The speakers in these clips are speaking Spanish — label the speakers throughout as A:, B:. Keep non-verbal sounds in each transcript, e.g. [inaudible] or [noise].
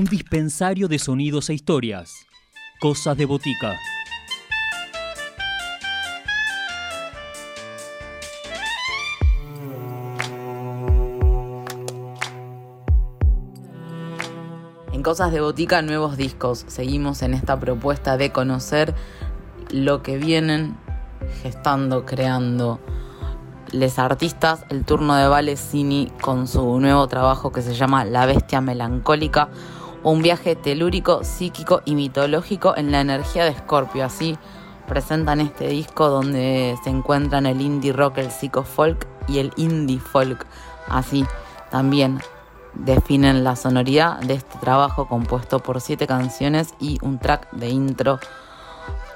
A: un dispensario de sonidos e historias. Cosas de botica.
B: En Cosas de Botica, nuevos discos. Seguimos en esta propuesta de conocer lo que vienen gestando, creando les artistas. El turno de Vale Cini con su nuevo trabajo que se llama La Bestia Melancólica. Un viaje telúrico, psíquico y mitológico en la energía de Scorpio. Así presentan este disco donde se encuentran el indie rock, el psico folk y el indie folk. Así también definen la sonoridad de este trabajo compuesto por siete canciones y un track de intro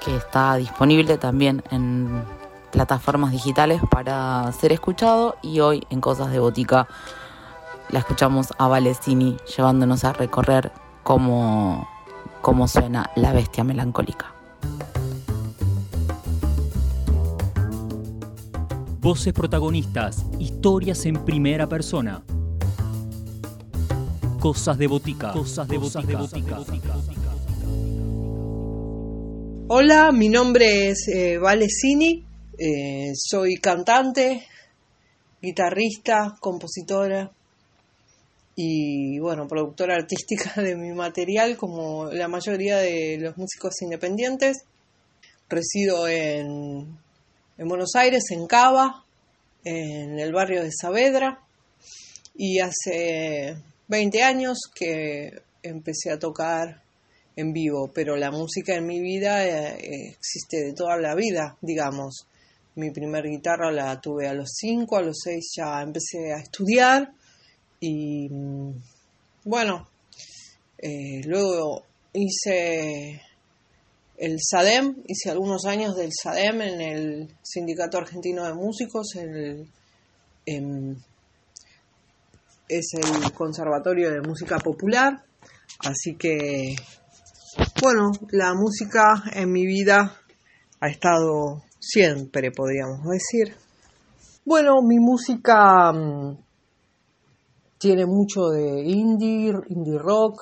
B: que está disponible también en plataformas digitales para ser escuchado y hoy en Cosas de Botica la escuchamos a Valesini llevándonos a recorrer cómo, cómo suena la bestia melancólica.
A: Voces protagonistas, historias en primera persona. Cosas de botica. Cosas de botica.
C: Hola, mi nombre es eh, Valesini, eh, soy cantante, guitarrista, compositora y bueno, productora artística de mi material como la mayoría de los músicos independientes. Resido en, en Buenos Aires, en Cava, en el barrio de Saavedra y hace 20 años que empecé a tocar en vivo, pero la música en mi vida eh, existe de toda la vida, digamos. Mi primer guitarra la tuve a los 5, a los 6 ya empecé a estudiar y mm, bueno, eh, luego hice el SADEM, hice algunos años del SADEM en el Sindicato Argentino de Músicos, el, em, es el Conservatorio de Música Popular, así que bueno, la música en mi vida ha estado siempre, podríamos decir. Bueno, mi música mm, tiene mucho de indie, indie rock,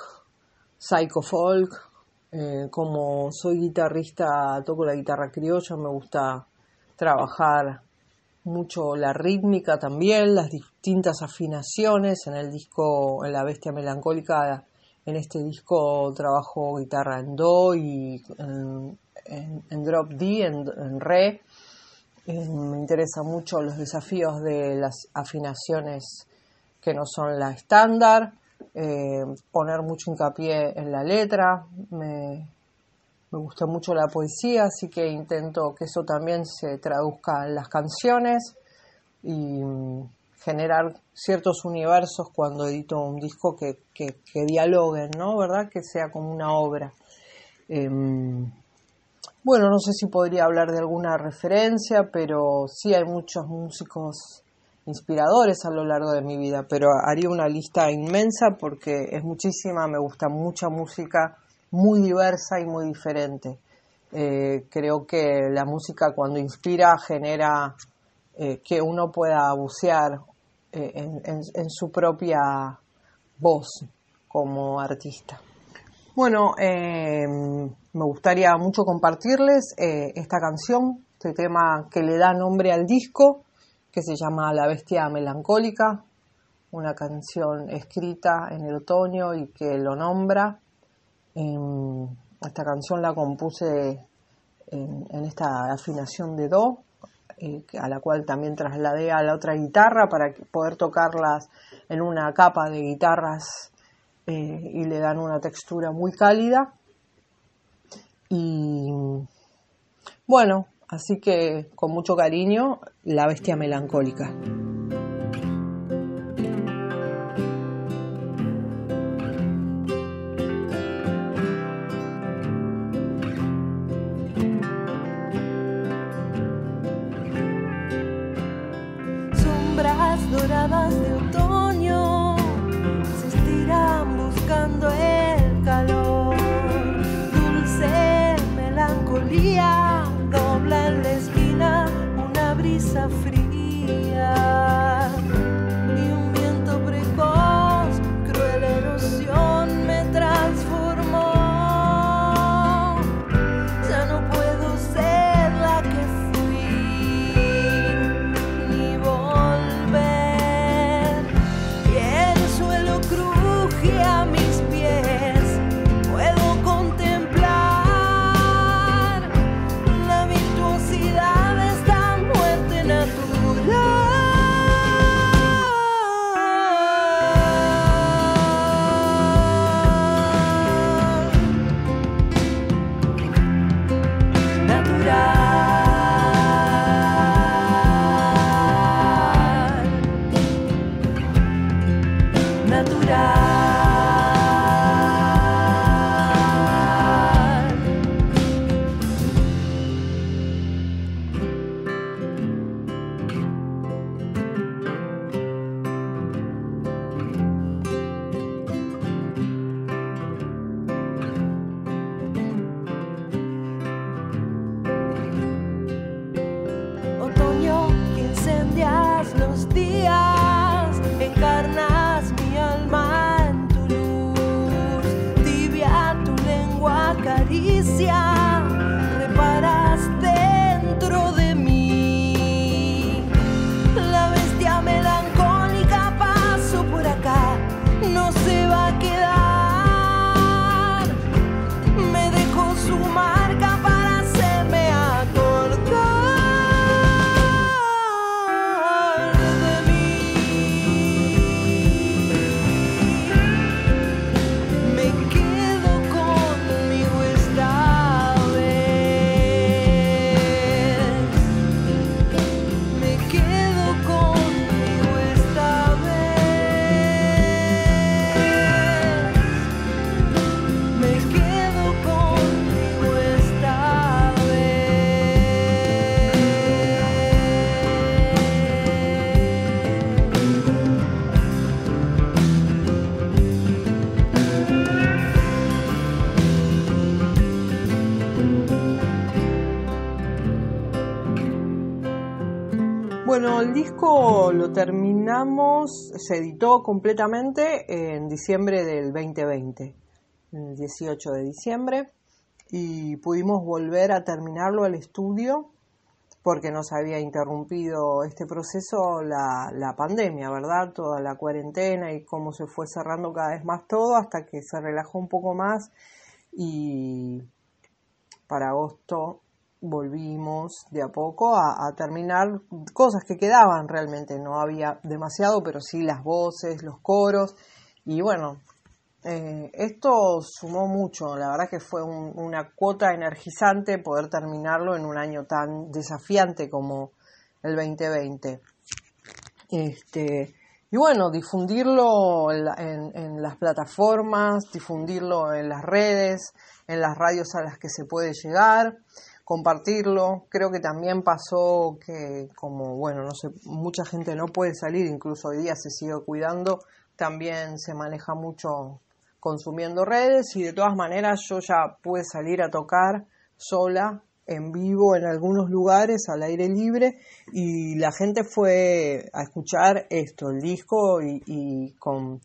C: psycho folk. Eh, como soy guitarrista, toco la guitarra criolla, me gusta trabajar mucho la rítmica también, las distintas afinaciones en el disco En la Bestia Melancólica en este disco trabajo guitarra en Do y en, Drop D, en, Re. Eh, me interesan mucho los desafíos de las afinaciones que no son la estándar, eh, poner mucho hincapié en la letra, me, me gusta mucho la poesía, así que intento que eso también se traduzca en las canciones y generar ciertos universos cuando edito un disco que, que, dialoguen, ¿no? ¿Verdad? Que sea como una obra. Em, bueno, no sé si podría hablar de alguna referencia, pero sí hay muchos músicos inspiradores a lo largo de mi vida, pero haría una lista inmensa porque es muchísima, me gusta mucha música muy diversa y muy diferente. Eh, creo que la música cuando inspira genera eh, que uno pueda bucear eh, en, su propia voz como artista. Bueno, me gustaría mucho compartirles esta canción, este tema que le da nombre al disco, que se llama La Bestia Melancólica, una canción escrita en el otoño y que lo nombra. Em, esta canción la compuse en esta afinación de Do, eh, a la cual también trasladé a la otra guitarra para poder tocarlas en una capa de guitarras eh, y le dan una textura muy cálida. Y bueno, así que con mucho cariño, la bestia melancólica.
D: de otoño se estiran buscando el calor. Dulce melancolía frio.
C: Bueno, el disco lo terminamos, se editó completamente en diciembre del 2020, el 18 de diciembre, y pudimos volver a terminarlo al estudio porque nos había interrumpido este proceso la, pandemia, ¿verdad? Toda la cuarentena y cómo se fue cerrando cada vez más todo hasta que se relajó un poco más y para agosto volvimos de a poco a, terminar cosas que quedaban realmente, no había demasiado, pero sí las voces, los coros. Y bueno, eh, esto sumó mucho, la verdad que fue un- una cuota energizante poder terminarlo en un año tan desafiante como el 2020. Este, y bueno, difundirlo en las plataformas, difundirlo en las redes, en las radios a las que se puede llegar, compartirlo. Creo que también pasó que como, bueno, no sé, mucha gente no puede salir, incluso hoy día se sigue cuidando, también se maneja mucho consumiendo redes y de todas maneras yo ya pude salir a tocar sola en vivo en algunos lugares al aire libre y la gente fue a escuchar esto, el disco y, con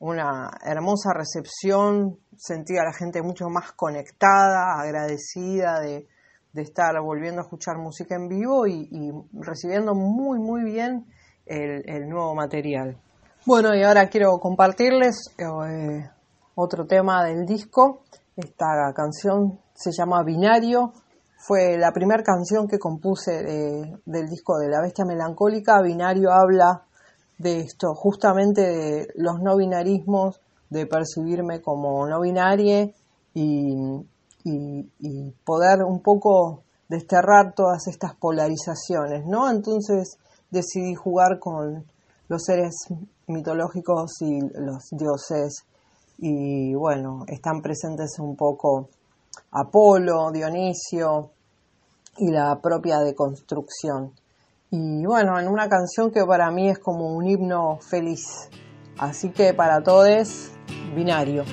C: una hermosa recepción, sentí a la gente mucho más conectada, agradecida de, de estar volviendo a escuchar música en vivo y, recibiendo muy muy bien el, nuevo material. Bueno, y ahora quiero compartirles eh, otro tema del disco. Esta canción se llama Binario. Fue la primera canción que compuse de- del disco de La Bestia Melancólica. Binario habla de esto, justamente de los no binarismos, de percibirme como no binaria y, y- poder un poco desterrar todas estas polarizaciones, ¿no? Entonces decidí jugar con los seres mitológicos y los dioses y bueno, están presentes un poco Apolo, Dionisio y la propia deconstrucción. Y bueno, en una canción que para mí es como un himno feliz. Así que para todos, binario.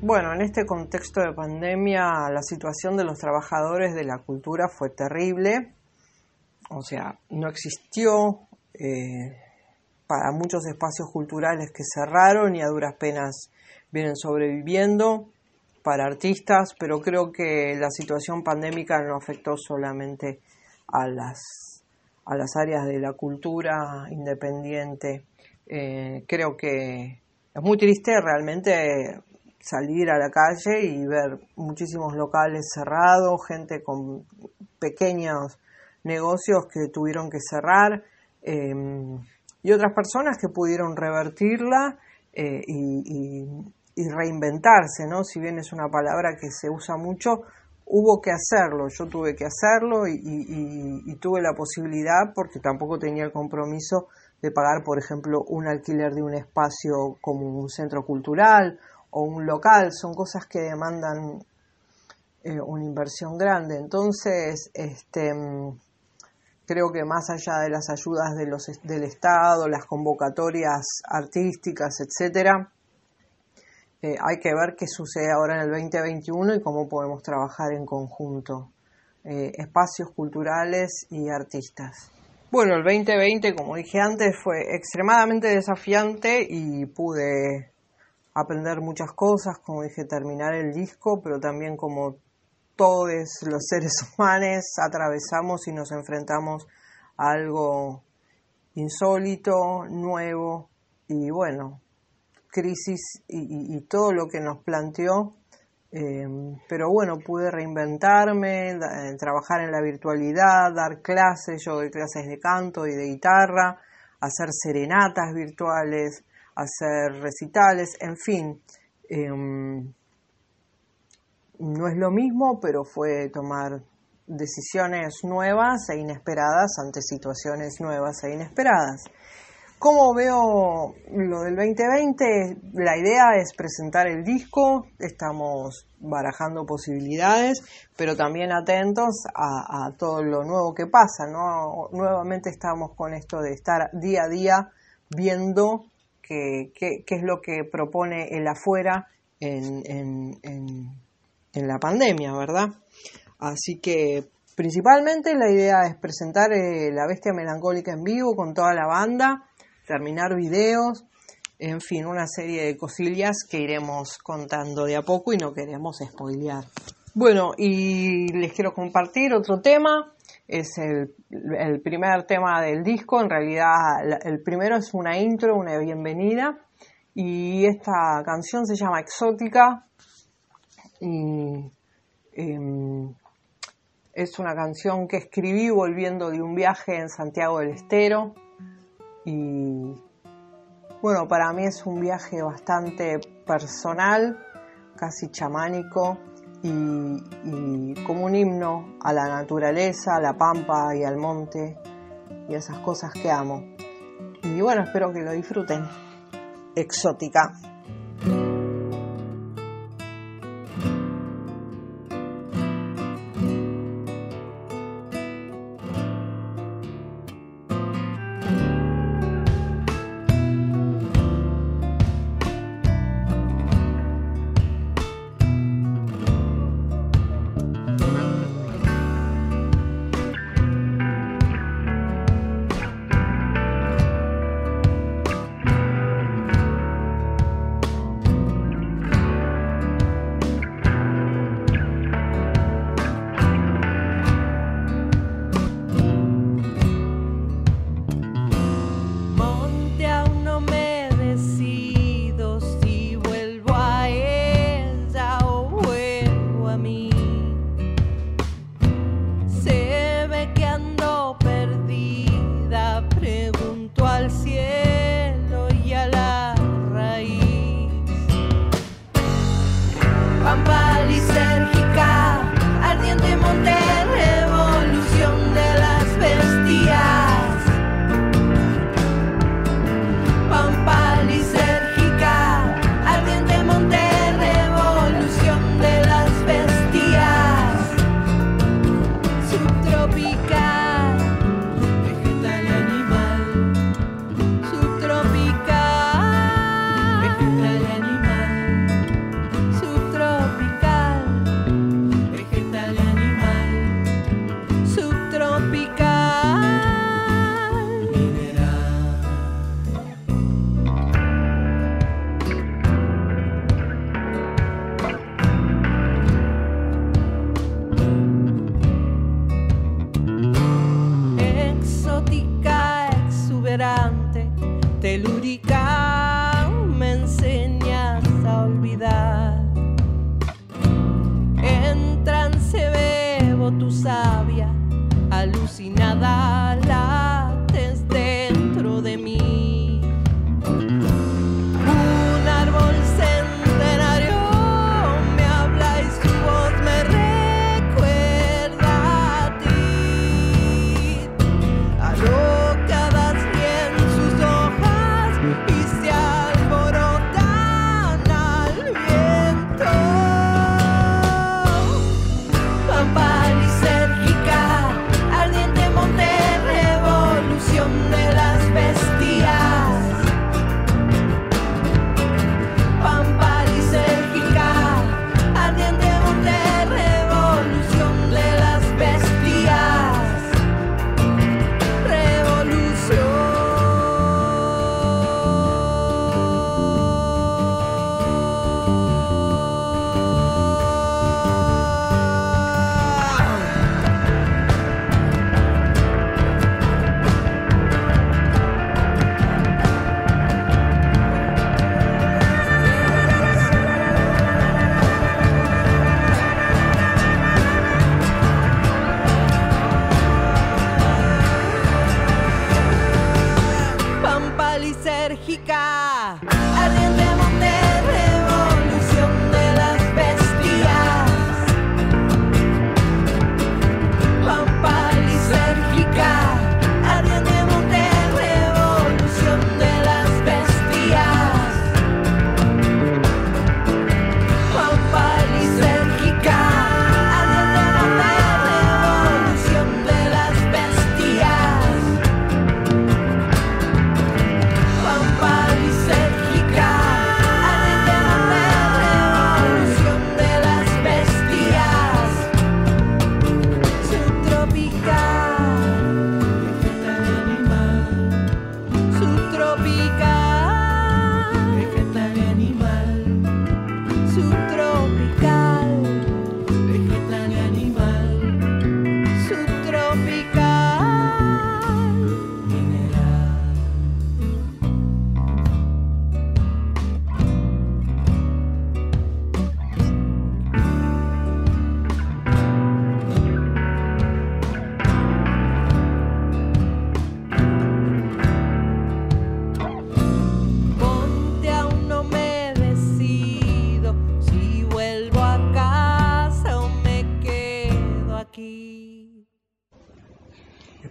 C: Bueno, en este contexto de pandemia, la situación de los trabajadores de la cultura fue terrible. O sea, no existió eh, para muchos espacios culturales que cerraron y a duras penas vienen sobreviviendo para artistas, pero creo que la situación pandémica no afectó solamente a las, a las áreas de la cultura independiente. Eh, creo que es muy triste realmente salir a la calle y ver muchísimos locales cerrados, gente con pequeños negocios que tuvieron que cerrar eh, y otras personas que pudieron revertirla eh, y, reinventarse, ¿no? Si bien es una palabra que se usa mucho, hubo que hacerlo, yo tuve que hacerlo y tuve la posibilidad porque tampoco tenía el compromiso de pagar, por ejemplo, un alquiler de un espacio como un centro cultural o un local, son cosas que demandan eh, una inversión grande. Entonces, este, creo que más allá de las ayudas de los, del Estado, las convocatorias artísticas, etcétera, eh, hay que ver qué sucede ahora en el 2021 y cómo podemos trabajar en conjunto, eh, espacios culturales y artistas. Bueno, el 2020, como dije antes, fue extremadamente desafiante y pude aprender muchas cosas, como dije, terminar el disco, pero también como todos los seres [laughs] humanos atravesamos y nos enfrentamos a algo insólito, nuevo y bueno, crisis y, todo lo que nos planteó. Eh, pero bueno, pude reinventarme, eh, trabajar en la virtualidad, dar clases, yo doy clases de canto y de guitarra, hacer serenatas virtuales, hacer recitales, en fin. Em, no es lo mismo, pero fue tomar decisiones nuevas e inesperadas ante situaciones nuevas e inesperadas. ¿Cómo veo lo del 2020? La idea es presentar el disco, estamos barajando posibilidades, pero también atentos a, a todo lo nuevo que pasa, ¿no? Nuevamente estamos con esto de estar día a día viendo qué, es lo que propone el afuera en, en, la pandemia, ¿verdad? Así que principalmente la idea es presentar eh, La Bestia Melancólica en vivo con toda la banda, terminar videos, en fin, una serie de cosillas que iremos contando de a poco y no queremos spoilear. Bueno, y les quiero compartir otro tema es el, primer tema del disco. En realidad, el primero es una intro, una bienvenida. Y esta canción se llama Exótica. Y em, es una canción que escribí volviendo de un viaje en Santiago del Estero. Y bueno, para mí es un viaje bastante personal, casi chamánico y, como un himno a la naturaleza, a la pampa y al monte y esas cosas que amo. Y bueno, espero que lo disfruten. Exótica.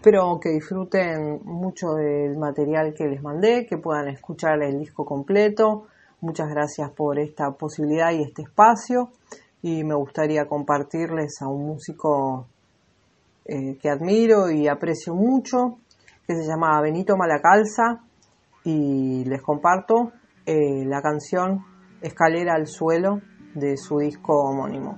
E: Espero que disfruten mucho del material que les mandé, que puedan escuchar el disco completo. Muchas gracias por esta posibilidad y este espacio. Y me gustaría compartirles a un músico eh, que admiro y aprecio mucho, que se llama Benito Malacalza. Y les comparto eh, la canción Escalera al Suelo de su disco homónimo.